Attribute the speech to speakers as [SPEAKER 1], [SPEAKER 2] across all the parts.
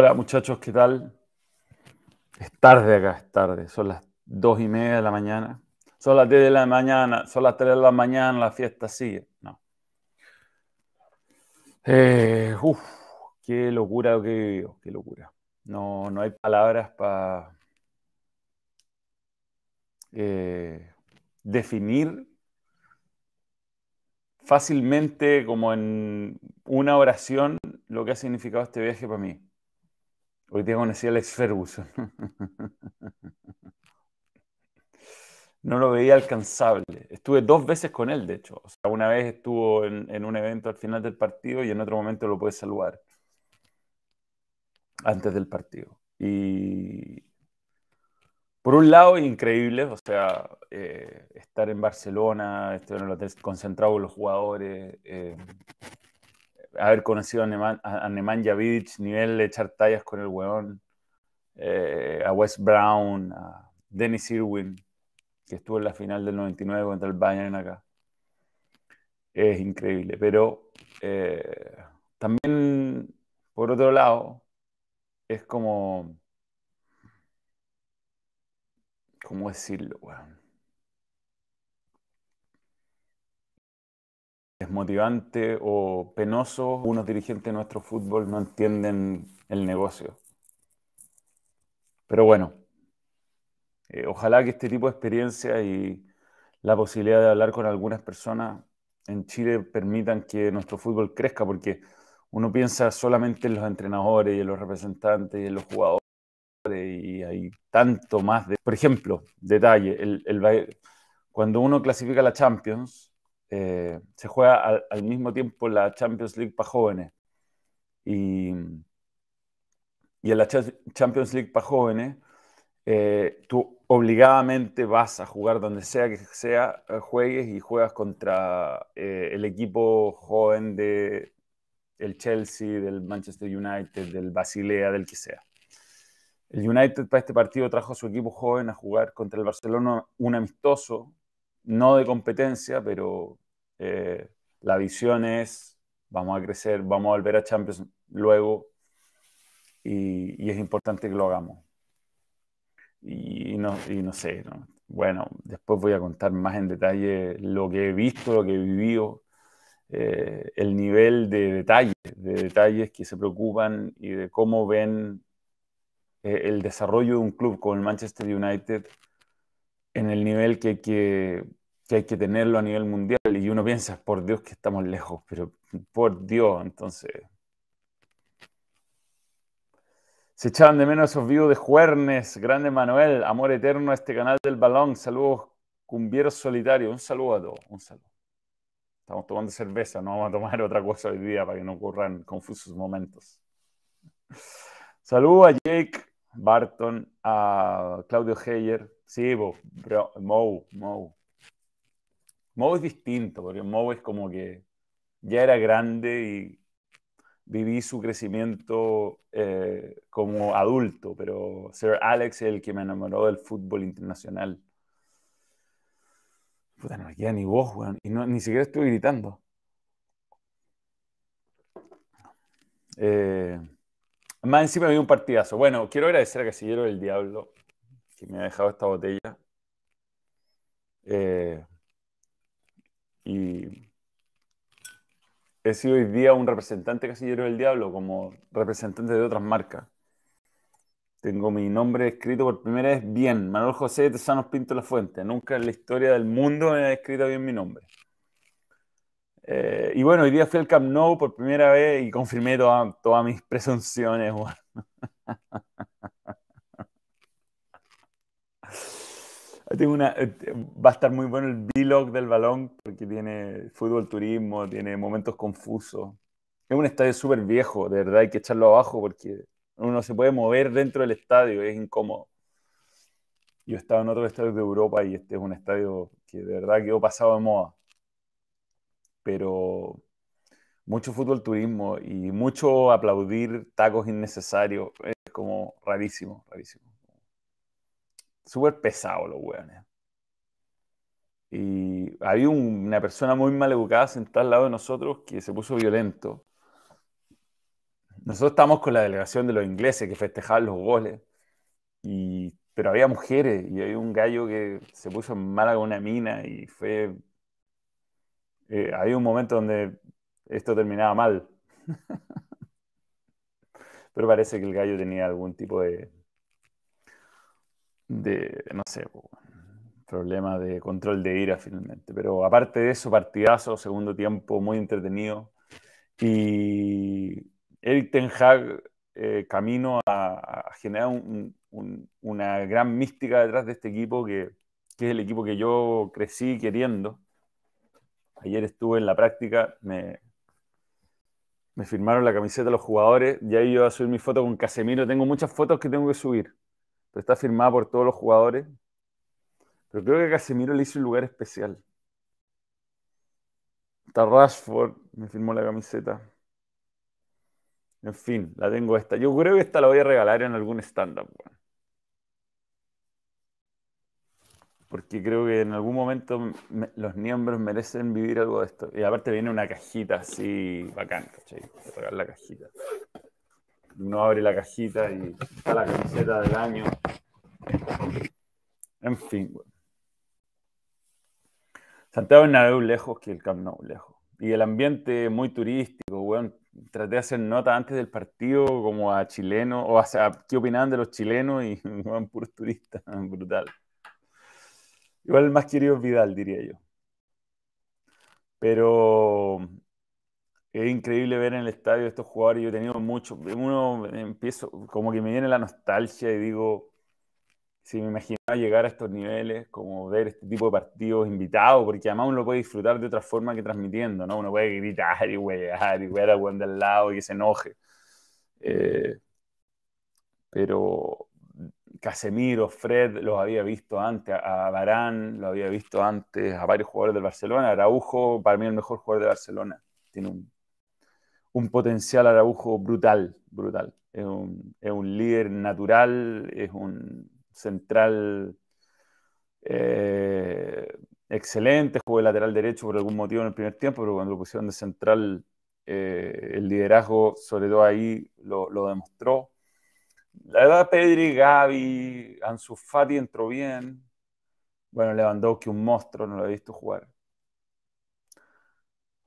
[SPEAKER 1] Hola muchachos, ¿qué tal? Es tarde acá, es tarde. Son las dos y media de la mañana. Son las 10 de la mañana, son las 3 de la mañana, la fiesta sigue. No. Eh, uf, qué locura lo que he qué locura. No, no hay palabras para eh, definir fácilmente, como en una oración, lo que ha significado este viaje para mí. Hoy día conocí a Alex Ferguson. No lo veía alcanzable. Estuve dos veces con él, de hecho. O sea, una vez estuvo en, un evento al final del partido y en otro momento lo pude saludar. Antes del partido. Y por un lado, increíble, o sea, eh, estar en Barcelona, estar en el hotel concentrado con los jugadores, eh, haber conocido a, Nemanja Vidic, nivel de echar tallas con el weón, eh, a Wes Brown, a Dennis Irwin, que estuvo en la final del 99 contra el Bayern acá. Es increíble, pero eh, también, por otro lado, es como, ¿cómo decirlo? Weón? Desmotivante o penoso, unos dirigentes de nuestro fútbol no entienden el negocio. Pero bueno, eh, ojalá que este tipo de experiencia y la posibilidad de hablar con algunas personas en Chile permitan que nuestro fútbol crezca, porque uno piensa solamente en los entrenadores y en los representantes y en los jugadores y hay tanto más de... Por ejemplo, detalle, el, cuando uno clasifica la Champions, eh, se juega al, mismo tiempo la Champions League para jóvenes. Y, y en la Champions League para jóvenes, eh, tú obligadamente vas a jugar donde sea que sea, eh, juegues y juegas contra el equipo joven de el Chelsea, del Manchester United, del Basilea, del que sea. El United para este partido trajo a su equipo joven a jugar contra el Barcelona un amistoso no de competencia, pero eh, la visión es, vamos a crecer, vamos a volver a Champions luego y, es importante que lo hagamos. Y no, no sé, bueno, después voy a contar más en detalle lo que he visto, lo que he vivido, eh, el nivel de detalles, de detalles que se preocupan y de cómo ven eh, el desarrollo de un club como el Manchester United en el nivel que hay que que hay que tenerlo a nivel mundial y uno piensa, por Dios que estamos lejos, pero por Dios, entonces... Se echaban de menos esos vivos de Juernes, grande Manuel, amor eterno a este canal del balón, saludos cumbieros solitarios, un saludo a todos, un saludo. Estamos tomando cerveza, no vamos a tomar otra cosa hoy día para que no ocurran confusos momentos. Saludos a Jake Barton, a Claudio Heyer, sí, bro, Mo, Mo, Mo es distinto, porque Mo es como que ya era grande y viví su crecimiento eh, como adulto, pero Sir Alex es el que me enamoró del fútbol internacional. Puta, no me queda ni voz, weón. Y ni siquiera estoy gritando. Eh, más encima había un partidazo. Bueno, quiero agradecer a Casillero del Diablo que me ha dejado esta botella. Eh, y he sido hoy día un representante casillero del diablo como representante de otras marcas. Tengo mi nombre escrito por primera vez bien, Manuel José de Tesanos Pinto La Fuente. Nunca en la historia del mundo me he escrito bien mi nombre. Eh, y bueno, hoy día fui al Camp Nou por primera vez y confirmé todas mis presunciones. una, eh, va a estar muy bueno el vlog del balón porque tiene fútbol turismo, tiene momentos confusos. Es un estadio súper viejo, de verdad hay que echarlo abajo porque uno se puede mover dentro del estadio, es incómodo. Yo he estado en otros estadios de Europa y este es un estadio que de verdad quedó pasado de moda. Pero mucho fútbol turismo y mucho aplaudir tacos innecesarios, es como rarísimo, rarísimo súper pesado los weones. Y había una persona muy mal educada sentada al lado de nosotros que se puso violento. nosotros estábamos con la delegación de los ingleses que festejaban los goles, y, pero había mujeres y había un gallo que se puso en mala con una mina y fue... Eh, había un momento donde esto terminaba mal. pero parece que el gallo tenía algún tipo de, de no sé, problema de control de ira finalmente. Pero aparte de eso, partidazo, segundo tiempo muy entretenido. Y Eric Ten Hag eh, camino a, generar una gran mística detrás de este equipo que, es el equipo que yo crecí queriendo. Ayer estuve en la práctica, me, me firmaron la camiseta los jugadores, ya yo a subir mi foto con Casemiro. Tengo muchas fotos que tengo que subir, pero está firmada por todos los jugadores. Pero creo que Casemiro le hizo un lugar especial. Está Rashford, me firmó la camiseta. En fin, la tengo esta. Yo creo que esta la voy a regalar en algún stand-up. Porque creo que en algún momento los miembros merecen vivir algo de esto. Y aparte viene una cajita así bacán, ¿cachai? Regalar la cajita. Uno abre la cajita y está la camiseta del año. En fin, bueno. Santiago Bernabéu lejos que el Camp Nou lejos. Y el ambiente muy turístico, weón. Traté de hacer nota antes del partido como a chilenos, o sea, qué opinaban de los chilenos y weón, puros turistas, brutal. Igual el más querido es Vidal, diría yo. Pero es increíble ver en el estadio estos jugadores. Yo he tenido muchos. Uno empiezo, como que me viene la nostalgia y digo, si me imaginaba llegar a estos niveles, como ver este tipo de partidos invitados, porque además uno lo puede disfrutar de otra forma que transmitiendo, ¿no? Uno puede gritar y huear y ver a buen del lado y que se enoje. Eh, pero Casemiro, Fred, los había visto antes, a Barán, lo había visto antes, a varios jugadores del Barcelona. Araujo, para mí el mejor jugador de Barcelona. Tiene un, un potencial Araujo brutal, brutal. Es un, es un líder natural, es un central eh, excelente, jugó de lateral derecho por algún motivo en el primer tiempo, pero cuando lo pusieron de central, eh, el liderazgo, sobre todo ahí, lo, demostró. La verdad, Pedri, Gaby, Ansu Fati entró bien. Bueno, Lewandowski, un monstruo, no lo he visto jugar.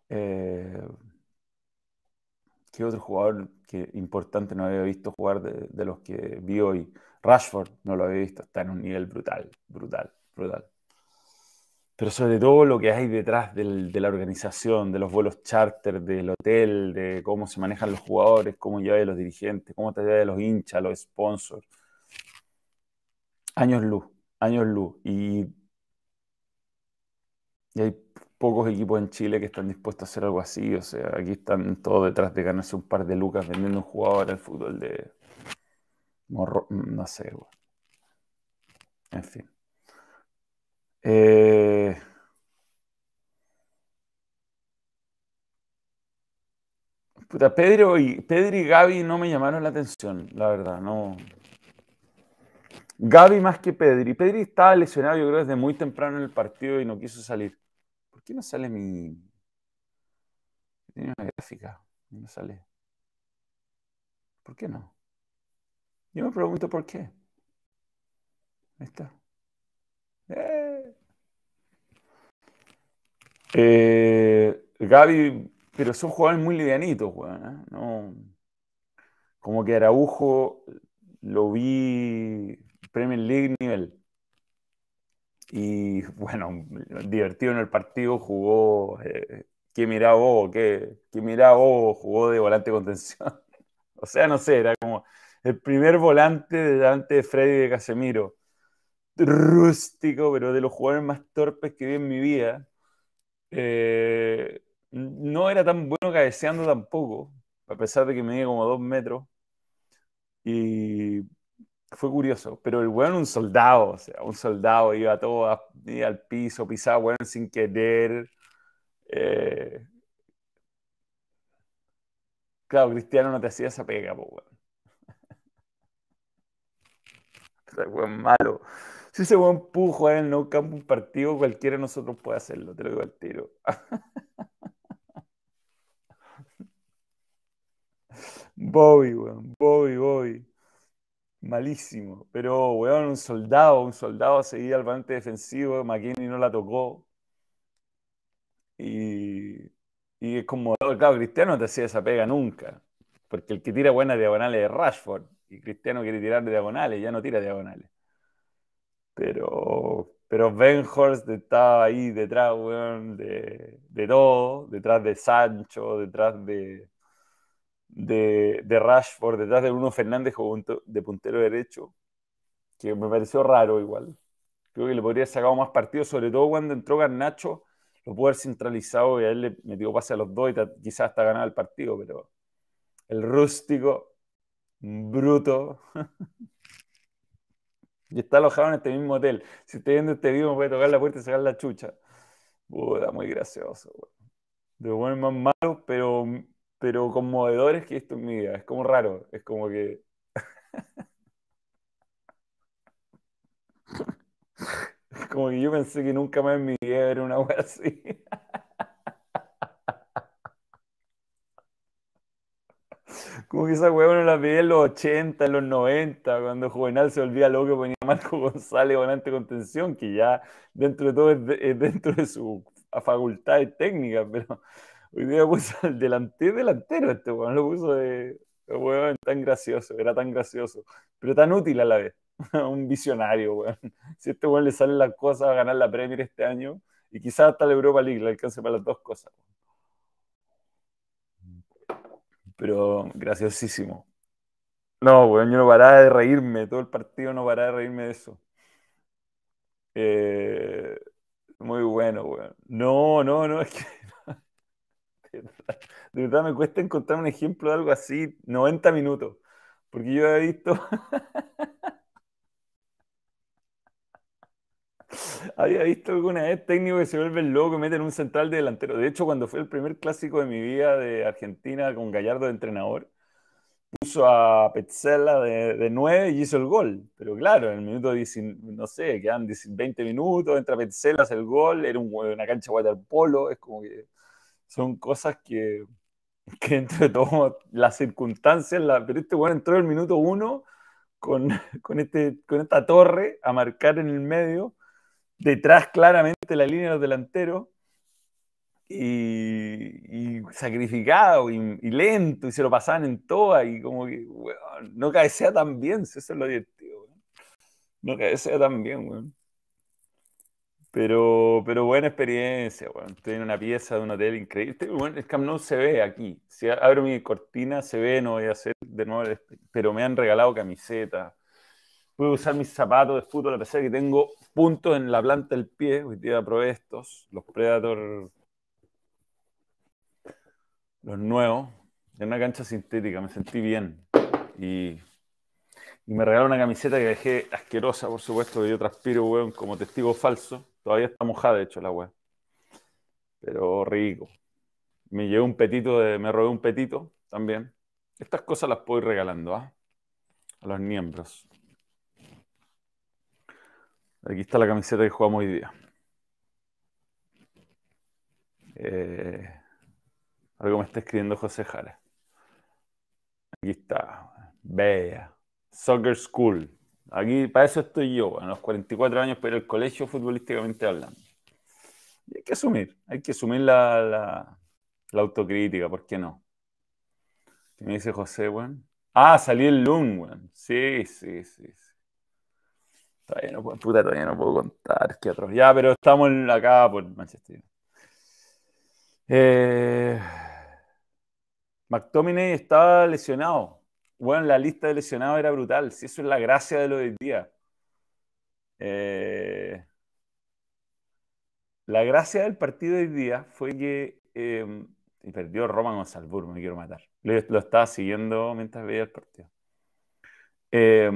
[SPEAKER 1] Eh, ¿Qué otro jugador que importante no había visto jugar de, los que vi hoy? Rashford no lo había visto, está en un nivel brutal, brutal, brutal. Pero sobre todo lo que hay detrás de la organización, de los vuelos charter, del hotel, de cómo se manejan los jugadores, cómo lleva los dirigentes, cómo te lleva los hinchas, los sponsors. Años luz, años luz. Y, y hay pocos equipos en Chile que están dispuestos a hacer algo así. O sea, aquí están todos detrás de ganarse un par de lucas vendiendo un jugador al fútbol de. no sé, En fin. Eh, puta, Pedro y, Pedro y Gaby no me llamaron la atención, la verdad, no. Gaby más que Pedri. Pedri estaba lesionado, yo creo, desde muy temprano en el partido y no quiso salir. ¿Por qué no sale mi... Tiene una gráfica. No sale. ¿Por qué no? Yo me pregunto por qué. Ahí está. Eh. Eh, Gaby, pero son jugadores muy livianitos, weón. ¿eh? No, como que Araujo lo vi Premier League nivel. Y bueno, divertido en el partido, jugó. Eh, ¿Qué miraba vos? ¿Qué, qué miraba vos? Jugó de volante contención. o sea, no sé, era como el primer volante delante de Freddy de Casemiro. Rústico, pero de los jugadores más torpes que vi en mi vida. Eh, no era tan bueno cabeceando tampoco, a pesar de que medía como dos metros. Y fue curioso, pero el weón un soldado, o sea, un soldado, iba todo al piso, pisaba weón sin querer. Eh, claro, Cristiano no te hacía esa pega, pues weón. Ese weón malo. Si ese weón pudo jugar en el no campo un partido, cualquiera de nosotros puede hacerlo, te lo digo al tiro. Bobby, weón. Bobby, Bobby. Malísimo. Pero, weón, un soldado, un soldado seguía al volante defensivo, McKinney no la tocó. Y, y es como, claro, Cristiano no te hacía esa pega nunca. Porque el que tira buenas diagonales es Rashford. Y Cristiano quiere tirar diagonales, ya no tira diagonales. Pero, pero Horst estaba ahí detrás, weón, de, de todo, detrás de Sancho, detrás de, de, de, Rashford, detrás de Bruno Fernández de puntero derecho, que me pareció raro igual. Creo que le podría haber sacado más partido, sobre todo cuando entró Garnacho, lo pudo haber centralizado y a él le metió pase a los dos y quizás hasta ganar el partido, pero el rústico, bruto, y está alojado en este mismo hotel. Si usted viendo este video, me puede tocar la puerta y sacar la chucha. Puta, muy gracioso, De buenos más malos, pero, pero conmovedores que esto en mi vida. Es como raro. Es como que. es como que yo pensé que nunca más en mi vida era una wea así. Como que esa weá no la veía en los 80, en los 90, cuando Juvenal se volvía loco ponía Marco González volante contención, que ya dentro de todo es, dentro de su facultad técnica, pero hoy día puso al delantero, delantero este weón, lo puso de weón tan gracioso, era tan gracioso, pero tan útil a la vez, un visionario, weón. Si a este weón le salen las cosas a ganar la Premier este año, y quizás hasta la Europa League le alcance para las dos cosas pero graciosísimo. No, weón, yo no paraba de reírme, todo el partido no paraba de reírme de eso. Eh, muy bueno, weón. No, no, no, es que. De verdad me cuesta encontrar un ejemplo de algo así 90 minutos. Porque yo he visto. Había visto alguna vez técnico que se vuelve loco, meten un central de delantero. De hecho, cuando fue el primer clásico de mi vida de Argentina con Gallardo de entrenador, puso a Petzela de, de 9 y hizo el gol. Pero claro, en el minuto, no sé, quedan 20 minutos, entra Petzela, hace el gol, era una cancha de polo, es como que son cosas que, que entre todo las circunstancias, la, pero este bueno entró en el minuto 1 con, con, este, con esta torre a marcar en el medio detrás claramente la línea de los delanteros y, sacrificado y, lento y se lo pasaban en toa y como que no cabecea tan bien, eso es lo divertido. No cabecea tan bien, weón. Pero, pero buena experiencia, weón. Estoy en una pieza de un hotel increíble. Bueno, el Camp Nou se ve aquí. Si abro mi cortina, se ve, no voy a hacer de nuevo, pero me han regalado camisetas puedo usar mis zapatos de fútbol a pesar de que tengo puntos en la planta del pie. Hoy día probé estos, los Predator, los nuevos, en una cancha sintética. Me sentí bien. Y, me regalaron una camiseta que dejé asquerosa, por supuesto, que yo transpiro, weón, como testigo falso. Todavía está mojada, de hecho, la weón. Pero rico. Me llevé un petito, de, me robé un petito también. Estas cosas las puedo ir regalando, ¿ah? A los miembros. Aquí está la camiseta que jugamos hoy día. Eh, algo me está escribiendo José Jara. Aquí está. Bella. Soccer School. Aquí, para eso estoy yo, a los 44 años, pero el colegio futbolísticamente hablando. Y hay que asumir, hay que asumir la, autocrítica, ¿por qué no? ¿Qué me dice José, weón? Ah, salí el LUN, weón. Sí, sí, sí, sí. Todavía no puedo, puta, todavía no puedo contar. Qué otro. Ya, pero estamos acá por Manchester. Eh, McTominay estaba lesionado. Bueno, la lista de lesionados era brutal. Si eso es la gracia de lo de hoy día. Eh, la gracia del partido de hoy día fue que y perdió Roman o Salzburgo, me quiero matar. Lo, lo, estaba siguiendo mientras veía el partido. Eh,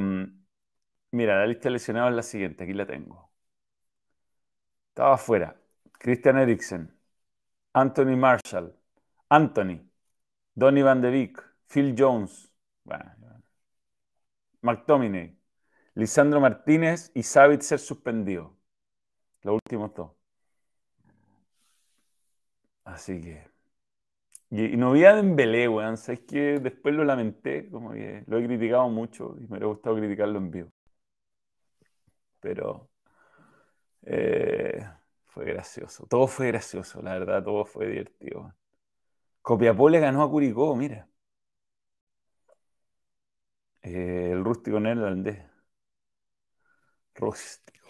[SPEAKER 1] Mira, la lista de lesionados es la siguiente, aquí la tengo. Estaba afuera. Christian Eriksen, Anthony Marshall, Anthony, Donny Van de Beek, Phil Jones, McTominay, Lisandro Martínez y ser suspendido. Los últimos dos. Así que Y, no vi a Dembélé, weón. Sabes que después lo lamenté, como que lo he criticado mucho y me hubiera gustado criticarlo en vivo. Pero eh, fue gracioso. Todo fue gracioso, la verdad, todo fue divertido. Copiapó le ganó a Curicó, mira. Eh, el rústico neerlandés. Rústico.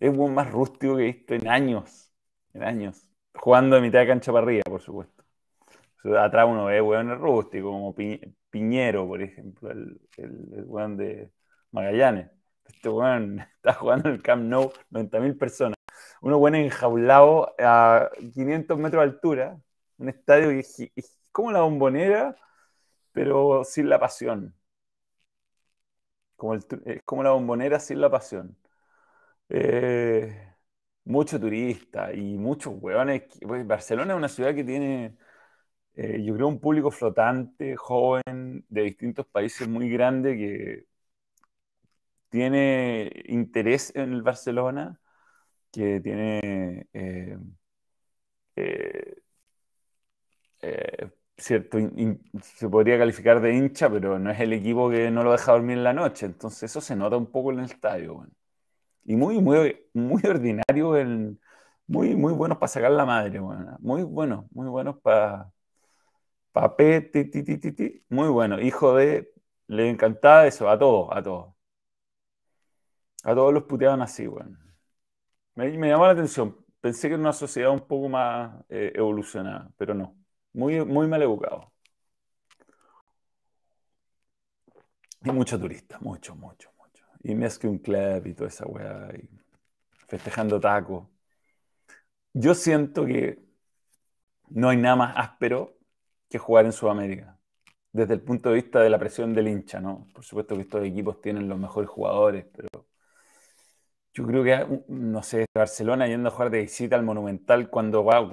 [SPEAKER 1] Es un más rústico que he visto en años. En años. Jugando de mitad de cancha para arriba, por supuesto. Atrás uno ve hueones rústicos, como Piñero, por ejemplo, el, el, de Magallanes. Este hueón está jugando en el Camp Nou, 90.000 personas. Uno hueón enjaulado a 500 metros de altura, un estadio que es como la bombonera, pero sin la pasión. Como es como la bombonera sin la pasión. Eh, mucho turista y muchos hueones. Pues, Barcelona es una ciudad que tiene eh, yo creo un público flotante, joven, de distintos países muy grande que tiene interés en el Barcelona, que tiene eh, cierto, se podría calificar de hincha, pero no es el equipo que no lo deja dormir en la noche, entonces eso se nota un poco en el estadio. Y muy, muy, muy ordinario, muy, muy buenos para sacar la madre, muy buenos, muy buenos para Papé, ti, ti, muy bueno. Hijo de. Le encantaba eso, a todos, a todos. A todos los puteaban así, bueno. Me, llamó la atención. Pensé que era una sociedad un poco más eh, evolucionada, pero no. Muy, muy mal educado. Y mucho turista, mucho, mucho, mucho. Y un club y toda esa weá, festejando tacos. Yo siento que no hay nada más áspero que jugar en Sudamérica. Desde el punto de vista de la presión del hincha, ¿no? Por supuesto que estos equipos tienen los mejores jugadores, pero yo creo que, no sé, Barcelona yendo a jugar de visita al Monumental cuando va,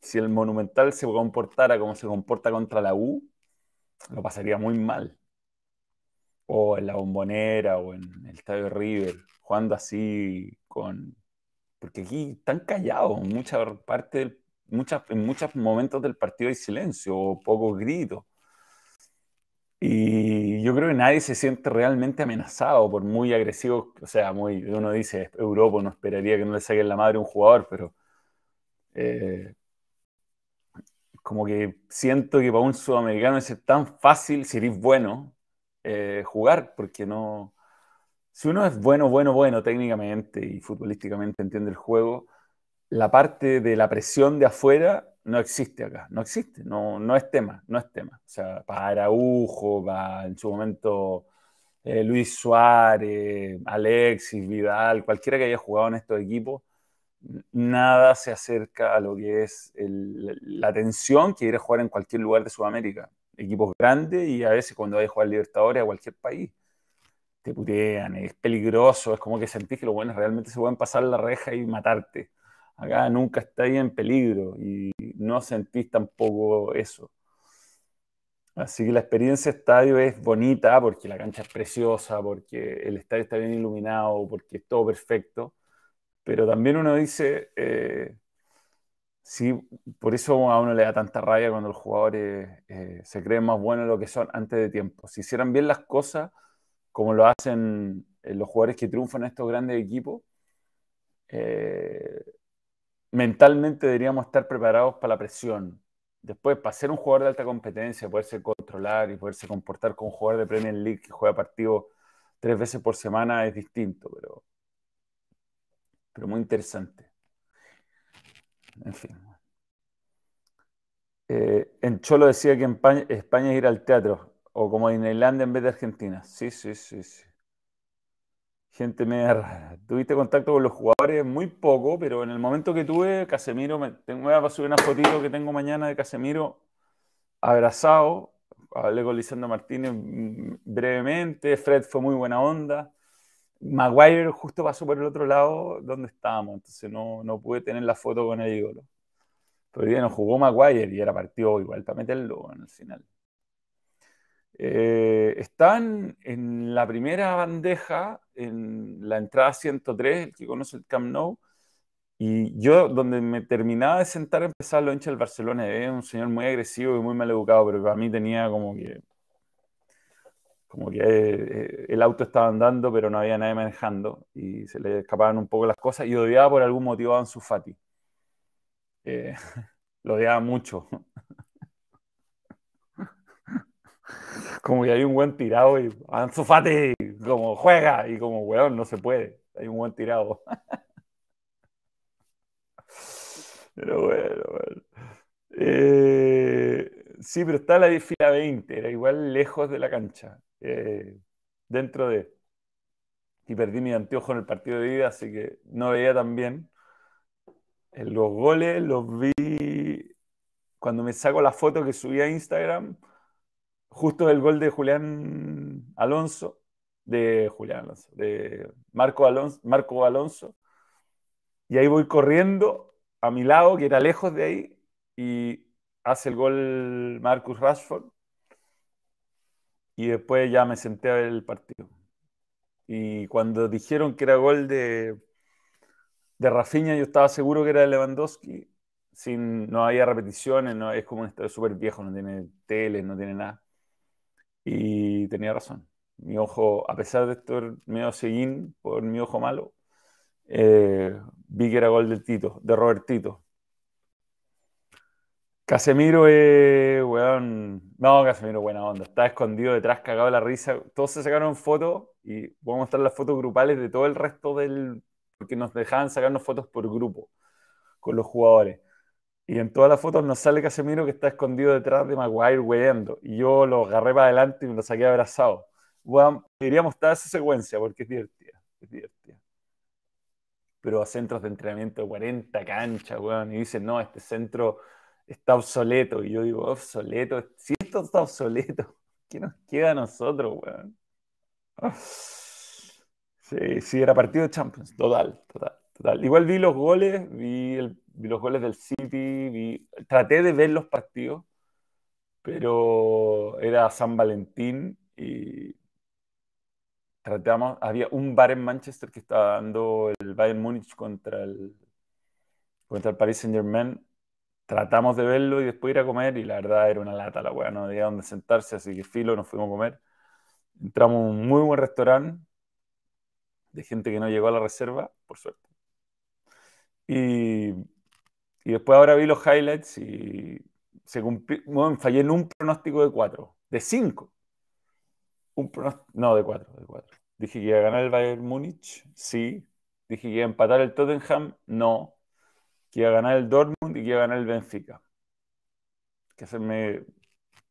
[SPEAKER 1] si el Monumental se comportara como se comporta contra la U, lo pasaría muy mal. O en la Bombonera o en el Estadio River, jugando así con... Porque aquí están callados, mucha parte muchas, en muchos momentos del partido hay silencio o pocos gritos. Y yo creo que nadie se siente realmente amenazado por muy agresivo, o sea, muy, uno dice, Europa no esperaría que no le saquen la madre a un jugador, pero eh, como que siento que para un sudamericano es tan fácil, si eres bueno, eh, jugar, porque no... Si uno es bueno, bueno, bueno técnicamente y futbolísticamente entiende el juego, la parte de la presión de afuera no existe acá, no existe, no, no es tema, no es tema. O sea, para Araujo, para en su momento eh, Luis Suárez, Alexis, Vidal, cualquiera que haya jugado en estos equipos, nada se acerca a lo que es la tensión que ir a jugar en cualquier lugar de Sudamérica. Equipos grandes y a veces cuando hay a jugar Libertadores a cualquier país, te putean, es peligroso, es como que sentís que los buenos realmente se pueden pasar la reja y matarte. Acá nunca estáis en peligro y no sentís tampoco eso. Así que la experiencia estadio es bonita porque la cancha es preciosa, porque el estadio está bien iluminado, porque es todo perfecto. Pero también uno dice, eh, sí, por eso a uno le da tanta rabia cuando los jugadores eh, se creen más buenos de lo que son antes de tiempo. Si hicieran bien las cosas, como lo hacen eh, los jugadores que triunfan en estos grandes equipos, mentalmente deberíamos estar preparados para la presión. Después, para ser un jugador de alta competencia, poderse controlar y poderse comportar con un jugador de Premier League que juega partidos tres veces por semana es distinto, pero, pero muy interesante. En fin. Eh, en Cholo decía que en España, España es ir al teatro, o como en Irlanda en vez de Argentina. Sí, sí, sí, sí gente media rara. ¿Tuviste contacto con los jugadores? Muy poco, pero en el momento que tuve, Casemiro, me, tengo, a subir una fotito que tengo mañana de Casemiro abrazado. Hablé con Lisandro Martínez brevemente, Fred fue muy buena onda. Maguire justo pasó por el otro lado donde estábamos, entonces no, no pude tener la foto con el ídolo. Pero hoy día no jugó Maguire y era partido igual para meterlo en el final. Eh, están en la primera bandeja, en la entrada 103, el que conoce el Camp Nou, Y yo, donde me terminaba de sentar, empezaba los hinchas del Barcelona. Es un señor muy agresivo y muy mal educado, pero para mí tenía como que. Como que eh, el auto estaba andando, pero no había nadie manejando y se le escapaban un poco las cosas. Y odiaba por algún motivo a Ansu Fati. Eh, lo odiaba mucho. como que hay un buen tirado y Ansu Fati, como juega, y como weón, no se puede. Hay un buen tirado. Pero bueno, bueno. Eh, sí, pero está la fila 20, era igual lejos de la cancha. Eh, dentro de. Y perdí mi anteojo en el partido de ida, así que no veía tan bien. En los goles los vi cuando me saco la foto que subí a Instagram, justo el gol de Julián Alonso, de Julián Alonso, de Marco Alonso, Marco Alonso. Y ahí voy corriendo a mi lado, que era lejos de ahí, y hace el gol Marcus Rashford. Y después ya me senté a ver el partido. Y cuando dijeron que era gol de, de Rafinha, yo estaba seguro que era de Lewandowski. Sin, no había repeticiones, no, es como un estadio súper viejo, no tiene tele, no tiene nada. Y tenía razón. Mi ojo, a pesar de estar medio seguín por mi ojo malo, eh, vi que era gol del Tito, de Robertito. Casemiro, eh, weón. No, Casemiro, buena onda. Está escondido detrás, cagado la risa. Todos se sacaron fotos y voy a mostrar las fotos grupales de todo el resto del. Porque nos dejaban sacarnos fotos por grupo con los jugadores. Y en todas las fotos nos sale Casemiro que está escondido detrás de Maguire, weando. Y yo lo agarré para adelante y me lo saqué abrazado. Weón, debería mostrar esa secuencia porque es divertida. Es divertida pero a centros de entrenamiento de 40 canchas, weón, y dicen, no, este centro está obsoleto. Y yo digo, obsoleto, si esto está obsoleto, ¿qué nos queda a nosotros, weón? Sí, sí, era partido de Champions, total, total, total. Igual vi los goles, vi, los goles del City, vi, traté de ver los partidos, pero era San Valentín y tratamos, había un bar en Manchester que estaba dando el Bayern Múnich contra el, contra el Paris Saint Germain. Tratamos de verlo y después ir a comer y la verdad era una lata la weá, no había dónde sentarse, así que filo, nos fuimos a comer. Entramos a un muy buen restaurante de gente que no llegó a la reserva, por suerte. Y, y después ahora vi los highlights y se cumplió, fallé en un pronóstico de cuatro, de cinco. Un no, de cuatro, de cuatro. Dije que iba a ganar el Bayern Múnich, sí. Dije que iba a empatar el Tottenham, no. Que iba a ganar el Dortmund y que iba a ganar el Benfica. Que hacerme,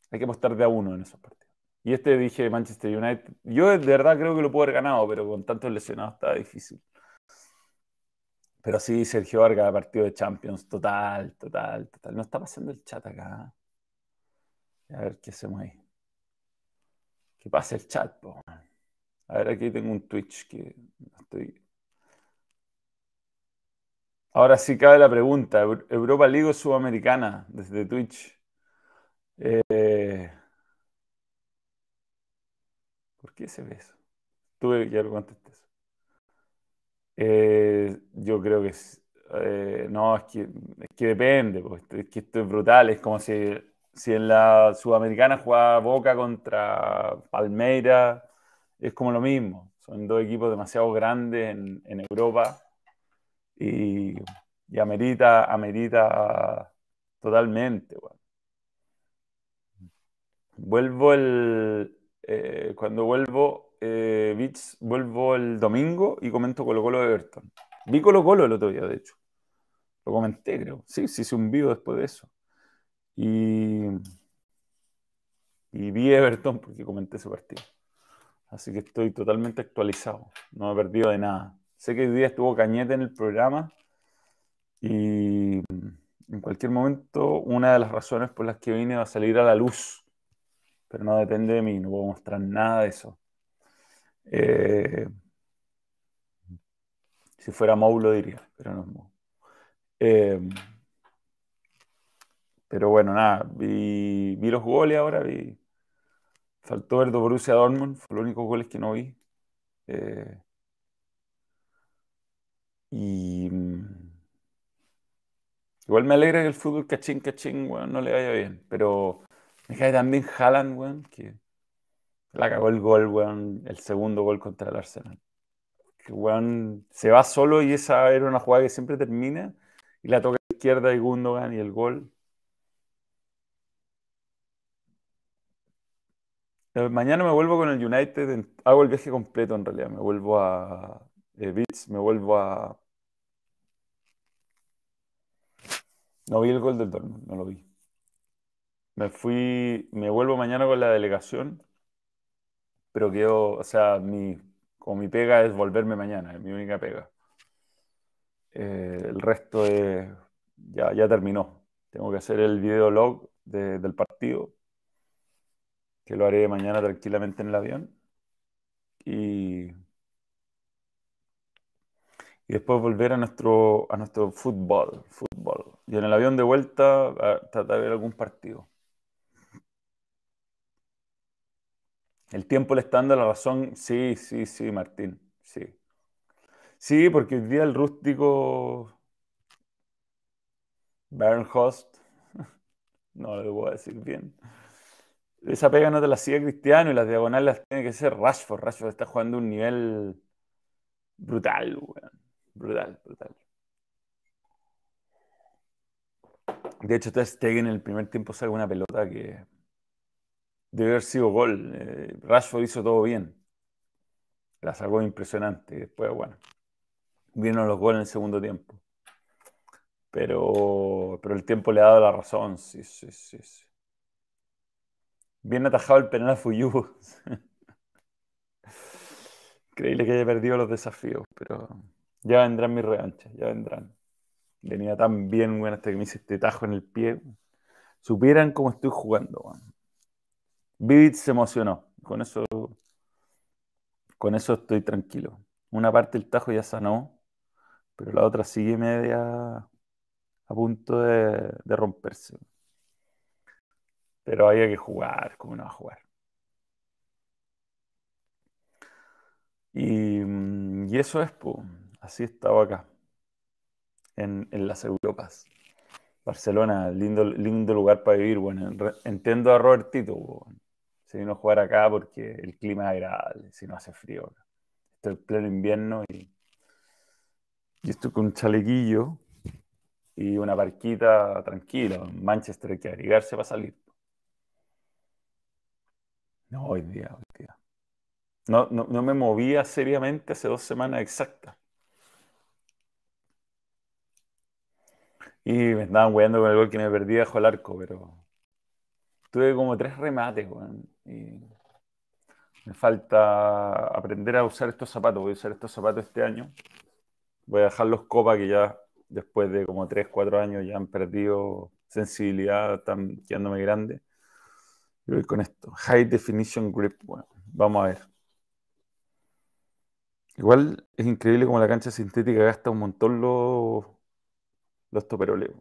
[SPEAKER 1] hay que apostar de a uno en esos partidos. Y este dije Manchester United. Yo de verdad creo que lo puedo haber ganado, pero con tantos lesionados está difícil. Pero sí, Sergio Vargas, partido de Champions, total, total, total. No está pasando el chat acá. A ver qué hacemos ahí. Que pase el chat, po. A ver, aquí tengo un Twitch que estoy. Ahora sí cabe la pregunta. ¿Europa League o Sudamericana desde Twitch? Eh, ¿Por qué se ve eso? Tuve que lo contesté eso. Eh, yo creo que eh, no, es que, es que depende, pues, es que esto es brutal, es como si, si en la Sudamericana jugaba Boca contra Palmeiras es como lo mismo. Son dos equipos demasiado grandes en, Europa y, amerita, amerita totalmente. Vuelvo el. Eh, cuando vuelvo, eh, vuelvo el domingo y comento Colo Colo de Everton. Vi Colo Colo el otro día, de hecho. Lo comenté, creo. Sí, sí, hice un video después de eso. Y, y vi Everton porque comenté ese partido. Así que estoy totalmente actualizado. No he perdido de nada. Sé que hoy día estuvo Cañete en el programa y en cualquier momento una de las razones por las que vine va a salir a la luz. Pero no depende de mí, no puedo mostrar nada de eso. Eh, si fuera Mou lo diría, pero no es Mou. Eh, pero bueno, nada, vi, los goles ahora, vi, Faltó ver Borussia Dortmund, fue los únicos goles que no vi. Eh, y, Igual me alegra que el fútbol cachín, cachín, weón, no le vaya bien. Pero me cae también Haaland, weón, que la cagó el gol, weón, el segundo gol contra el Arsenal. Que, se va solo y esa era una jugada que siempre termina y la toca izquierda y Gundogan y el gol. Eh, Mañana me vuelvo con el United, hago el viaje completo en realidad. Me vuelvo a eh, Leeds, me vuelvo a... No vi el gol del Dortmund, no lo vi. Me fui, me vuelvo mañana con la delegación, pero quedo, o sea, mi, como mi pega es volverme mañana, es mi única pega. Eh, el resto es, ya, ya terminó. Tengo que hacer el videolog de- del partido, que lo haré mañana tranquilamente en el avión. Y, y después volver a nuestro, a nuestro fútbol, fútbol. Y en el avión de vuelta, tratar de ver algún partido. El tiempo le está dando la razón. Sí, sí, sí, Martín. Sí. Sí, porque hoy día el rústico Bernhost, no lo voy a decir bien. Esa pega no te la hacía Cristiano y las diagonales tiene que ser Rashford. Rashford está jugando un nivel brutal, weón. Brutal, brutal. De hecho, Ter Stegen en el primer tiempo saca una pelota que debe haber sido gol. Eh, Rashford hizo todo bien. La sacó impresionante. Después, bueno, vieron los goles en el segundo tiempo. Pero, pero el tiempo le ha dado la razón. Sí, sí, sí, sí. Bien atajado el penal a Fuyú. Increíble que haya perdido los desafíos, pero ya vendrán mis revanchas, ya vendrán. Venía tan bien, bueno, hasta que me hice este tajo en el pie. Supieran cómo estoy jugando, weón. Vivid se emocionó. Con eso, con eso estoy tranquilo. Una parte del tajo ya sanó, pero la otra sigue media a punto de, romperse. Pero había que jugar, ¿cómo no va a jugar? Y, mm, y eso es, po. Así estaba acá, en, las Europas. Barcelona, lindo, lindo lugar para vivir. Bueno, entiendo a Robertito, po. Se vino a jugar acá porque el clima es agradable, si no hace frío acá. Estoy en pleno invierno y, y estoy con un chalequillo y una barquita tranquila. En Manchester hay que abrigarse para salir. No, hoy día, hoy día. No, no, no me movía seriamente hace dos semanas exactas. Y me estaban weando con el gol que me perdí bajo el arco, pero tuve como tres remates, weón. Y me falta aprender a usar estos zapatos. Voy a usar estos zapatos este año. Voy a dejar los copas que ya después de como tres, cuatro años ya han perdido sensibilidad, están quedándome grande. Y voy con esto. High Definition Grip, bueno, vamos a ver. Igual es increíble como la cancha sintética gasta un montón los, los toperoles.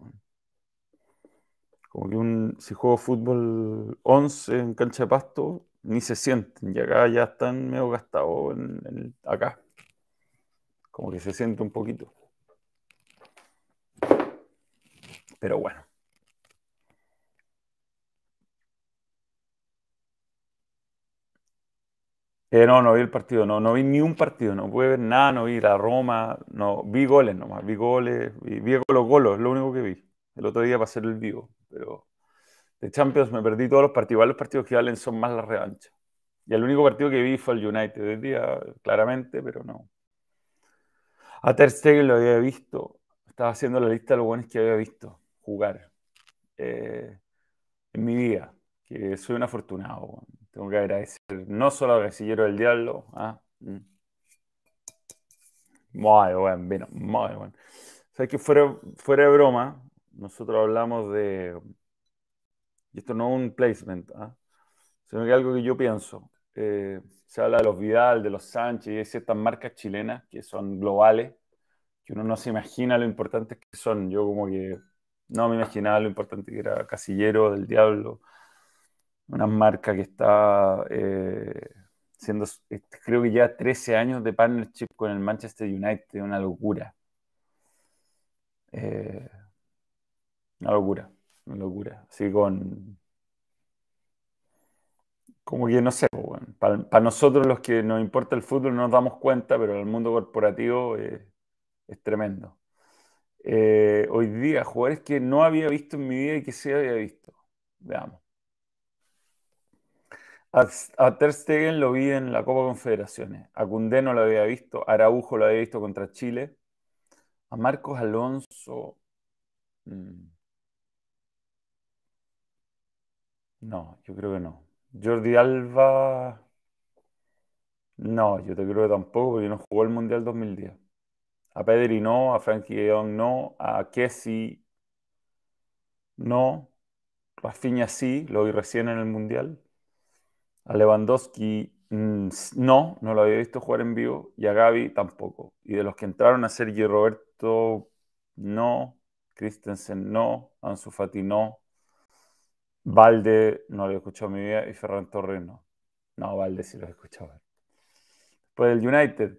[SPEAKER 1] Como que un, si juego fútbol 11 en cancha de pasto, ni se sienten. Y acá ya están medio gastados en- en acá. Como que se siente un poquito. Pero bueno. Eh, no, no vi el partido, no, no vi ni un partido, no pude ver nada, no vi la Roma, no, vi goles nomás, vi goles, vi, vi los golos, es lo único que vi. El otro día hacer el vivo, pero de Champions me perdí todos los partidos, los partidos que valen son más la revancha. Y el único partido que vi fue el United, hoy día claramente, pero no. A Ter Stegen lo había visto, estaba haciendo la lista de los buenos que había visto jugar eh, en mi vida, que soy un afortunado. Tengo que agradecer no solo al Casillero del Diablo, ah, mm, muy buen vino, muy bueno. Sabes que fuera, fuera de broma, nosotros hablamos de, y esto no es un placement, ah, sino que algo que yo pienso. Eh, se habla de los Vidal, de los Sánchez y de ciertas marcas chilenas que son globales, que uno no se imagina lo importantes que son. Yo como que no me imaginaba lo importante que era Casillero del Diablo, una marca que está eh, siendo, eh, creo que ya 13 años de partnership con el Manchester United, una locura. Eh, Una locura, una locura. Así con. Como que no sé, para, nosotros los que nos importa el fútbol no nos damos cuenta, pero el mundo corporativo es tremendo. Eh, hoy día, jugadores que no había visto en mi vida y que sí había visto. Veamos. A, Ter Stegen lo vi en la Copa Confederaciones. A Cundé no lo había visto. A Araujo lo había visto contra Chile. A Marcos Alonso. Mm, no, yo creo que no. Jordi Alba. No, yo te creo que tampoco, porque no jugó el Mundial 2010. A Pedri no, a Frankie de Jong no, a Kessie no, Rafinha sí, lo vi recién en el Mundial. A Lewandowski mm, no, no lo había visto jugar en vivo. Y a Gaby tampoco. Y de los que entraron a Sergio Roberto, no. Christensen no. Ansu Fati no. Valde no lo he escuchado en mi vida. Y Ferran Torres no. No, Valde sí lo he escuchado. Después del United.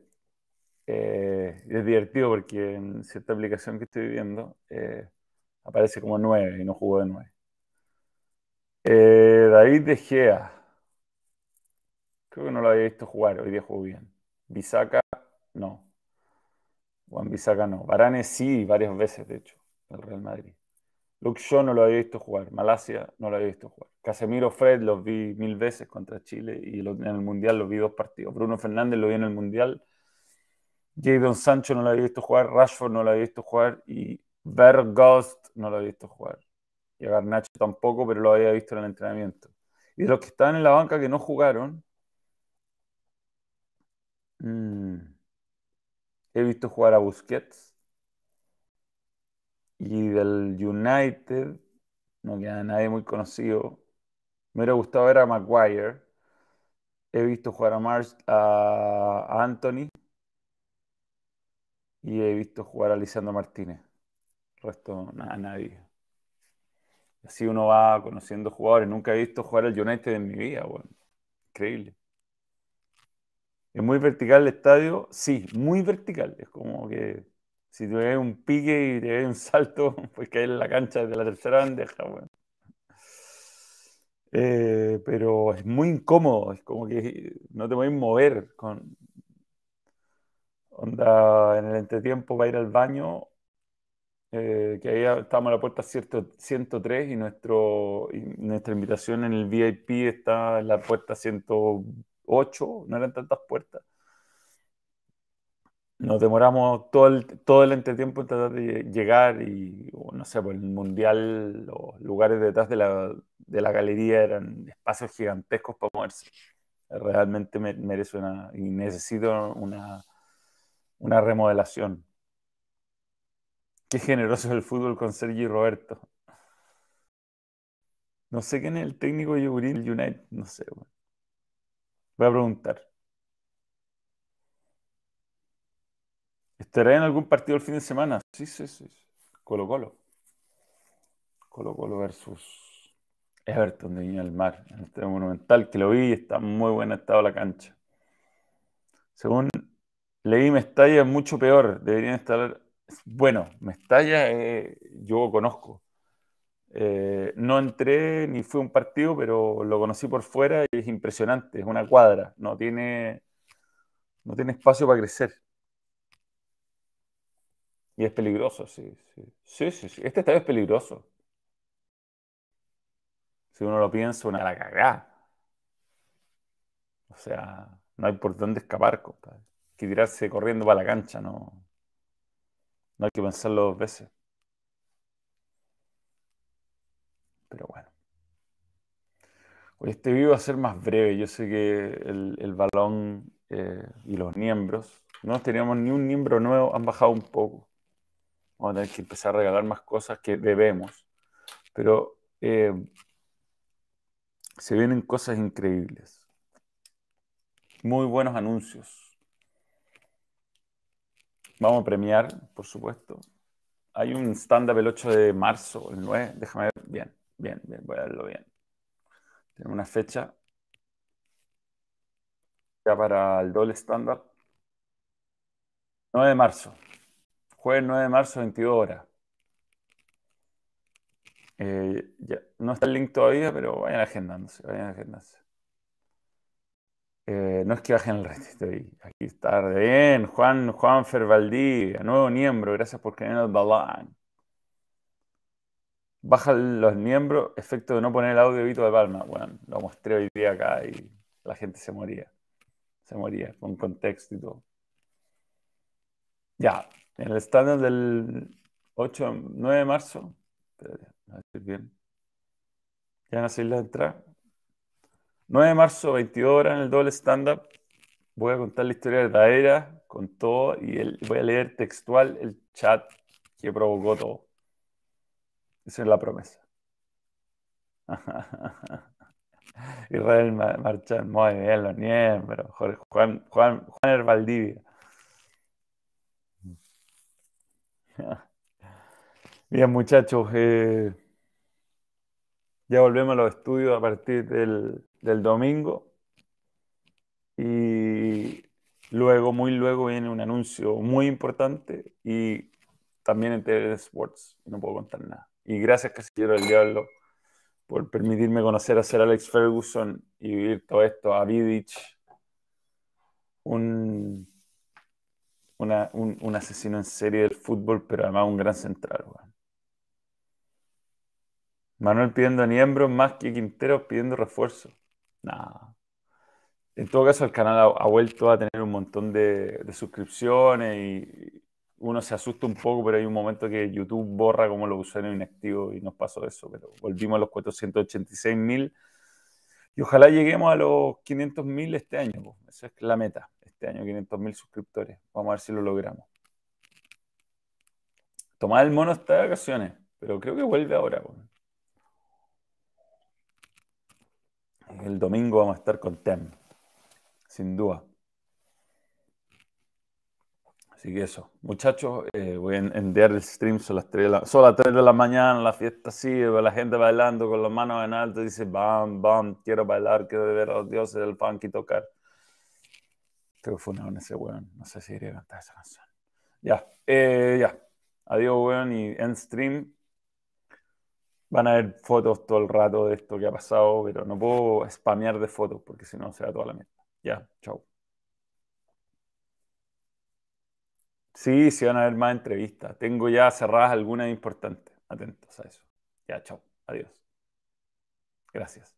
[SPEAKER 1] Eh, es divertido porque en cierta aplicación que estoy viendo eh, aparece como 9 y no jugó de 9. Eh, David De Gea. Creo que no lo había visto jugar, hoy día jugó bien. Bisaca, no. Juan Bisaca no. Varane sí, varias veces, de hecho, el Real Madrid. Luke Shaw no lo había visto jugar. Malasia no lo había visto jugar. Casemiro Fred los vi mil veces contra Chile y en el Mundial los vi dos partidos. Bruno Fernández lo vi en el Mundial. Jadon Sancho no lo había visto jugar. Rashford no lo había visto jugar. Y Berghost no lo había visto jugar. Y a Garnacho tampoco, pero lo había visto en el entrenamiento. Y de los que estaban en la banca que no jugaron, Mm. He visto jugar a Busquets. Y del United no queda nadie muy conocido. Me hubiera gustado ver a Maguire. He visto jugar a, Marsh, a, Anthony. Y he visto jugar a Lisandro Martínez. El resto, nada, nadie. Así uno va conociendo jugadores. Nunca he visto jugar al United en mi vida, bueno. Increíble. ¿Es muy vertical el estadio? Sí, muy vertical. Es como que si te un pique y te un salto, pues caer en la cancha de la tercera bandeja. Eh, pero es muy incómodo, es como que no te puedes mover onda en el entretiempo para ir al baño, eh, que ahí estamos a la puerta 103 y, nuestro, nuestra invitación en el VIP está en la puerta 108, no eran tantas puertas. Nos demoramos todo el, todo el entretiempo en tratar de llegar y, no sé, por el mundial, los lugares detrás de la, de la galería eran espacios gigantescos para moverse. Realmente merece una, y necesito una, una remodelación. Qué generoso es el fútbol con Sergi Roberto. No sé quién es el técnico de Yugurín United, no sé. Voy a preguntar. ¿Estará en algún partido el fin de semana? Sí, sí, sí. Colo Colo. Colo Colo versus Everton de Viña del Mar, en el Monumental, que lo vi está muy buen estado la cancha. Según leí, Mestalla es mucho peor. Deberían estar. Bueno, Mestalla eh, yo conozco. Eh, no entré ni fui a un partido, pero lo conocí por fuera y es impresionante. Es una cuadra. No tiene, no tiene espacio para crecer. Y es peligroso, sí, sí. Sí, sí, sí. Este estadio es peligroso. Si uno lo piensa, una la cagada. O sea, no hay por dónde escapar, compadre. Hay que tirarse corriendo para la cancha, no. No hay que pensarlo dos veces. Pero bueno. Hoy este video va a ser más breve. Yo sé que el, balón eh, y los miembros, no teníamos ni un miembro nuevo, han bajado un poco. Vamos a tener que empezar a regalar más cosas que debemos. Pero eh, se vienen cosas increíbles. Muy buenos anuncios. Vamos a premiar, por supuesto. Hay un stand-up el 8 de marzo, el 9. Déjame ver. Bien, bien, bien. Voy a verlo bien. Tenemos una fecha ya para el doble stand-up. 9 de marzo. Jueves 9 de marzo, 22 horas. Eh, ya, no está el link todavía, pero vayan agendándose, vayan agendándose. Eh, no es que bajen el ratito ahí. Aquí está bien. Juan, Juan Fervaldí, nuevo miembro, gracias por creer el. Baja los miembros, efecto de no poner el audio Vito de Palma. Bueno, lo mostré hoy día acá y la gente se moría. Se moría, con contexto y todo. Ya, en el estándar del 8, 9 de marzo, a decir bien. Ya no sé la entrada. 9 de marzo, 22 horas en el doble stand-up. Voy a contar la historia verdadera con todo y voy a leer textual el chat que provocó todo. Esa es la promesa. Israel Marchán, muy bien, los miembros. Juan, Juan, Juan Valdivia. Bien, muchachos, eh, ya volvemos a los estudios a partir del, domingo. Y luego, muy luego, viene un anuncio muy importante y también en TV Sports. No puedo contar nada. Y gracias, Casillero del Diablo, por permitirme conocer a Sir Alex Ferguson y vivir todo esto, a Vidic, un, un, asesino en serie del fútbol, pero además un gran central. Manuel pidiendo a Niembro más que Quintero pidiendo refuerzo. Nada. En todo caso, el canal ha, vuelto a tener un montón de, suscripciones y uno se asusta un poco, pero hay un momento que YouTube borra como los usuarios inactivos y nos pasó eso. Pero volvimos a los 486 mil y ojalá lleguemos a los 500 mil este año. Esa es la meta, este año, 500 mil suscriptores. Vamos a ver si lo logramos. Tomás el mono está de vacaciones, pero creo que vuelve ahora. El domingo vamos a estar con TEM, sin duda. Así que eso, muchachos, eh, voy a enviar el stream, son las 3 de la, las 3 de la mañana, la fiesta sigue, la gente bailando con las manos en alto, dice, bam, bam, quiero bailar, quiero ver a los dioses del funk y tocar. Creo que fue una ese weón, no sé si iría a cantar esa canción. Ya, eh, ya. Adiós, weón, y en stream Van a ver fotos todo el rato de esto que ha pasado, pero no puedo spamear de fotos porque si no se da toda la mierda. Ya, chao. Sí, sí van a haber más entrevistas. Tengo ya cerradas algunas importantes. Atentos a eso. Ya, chao. Adiós. Gracias.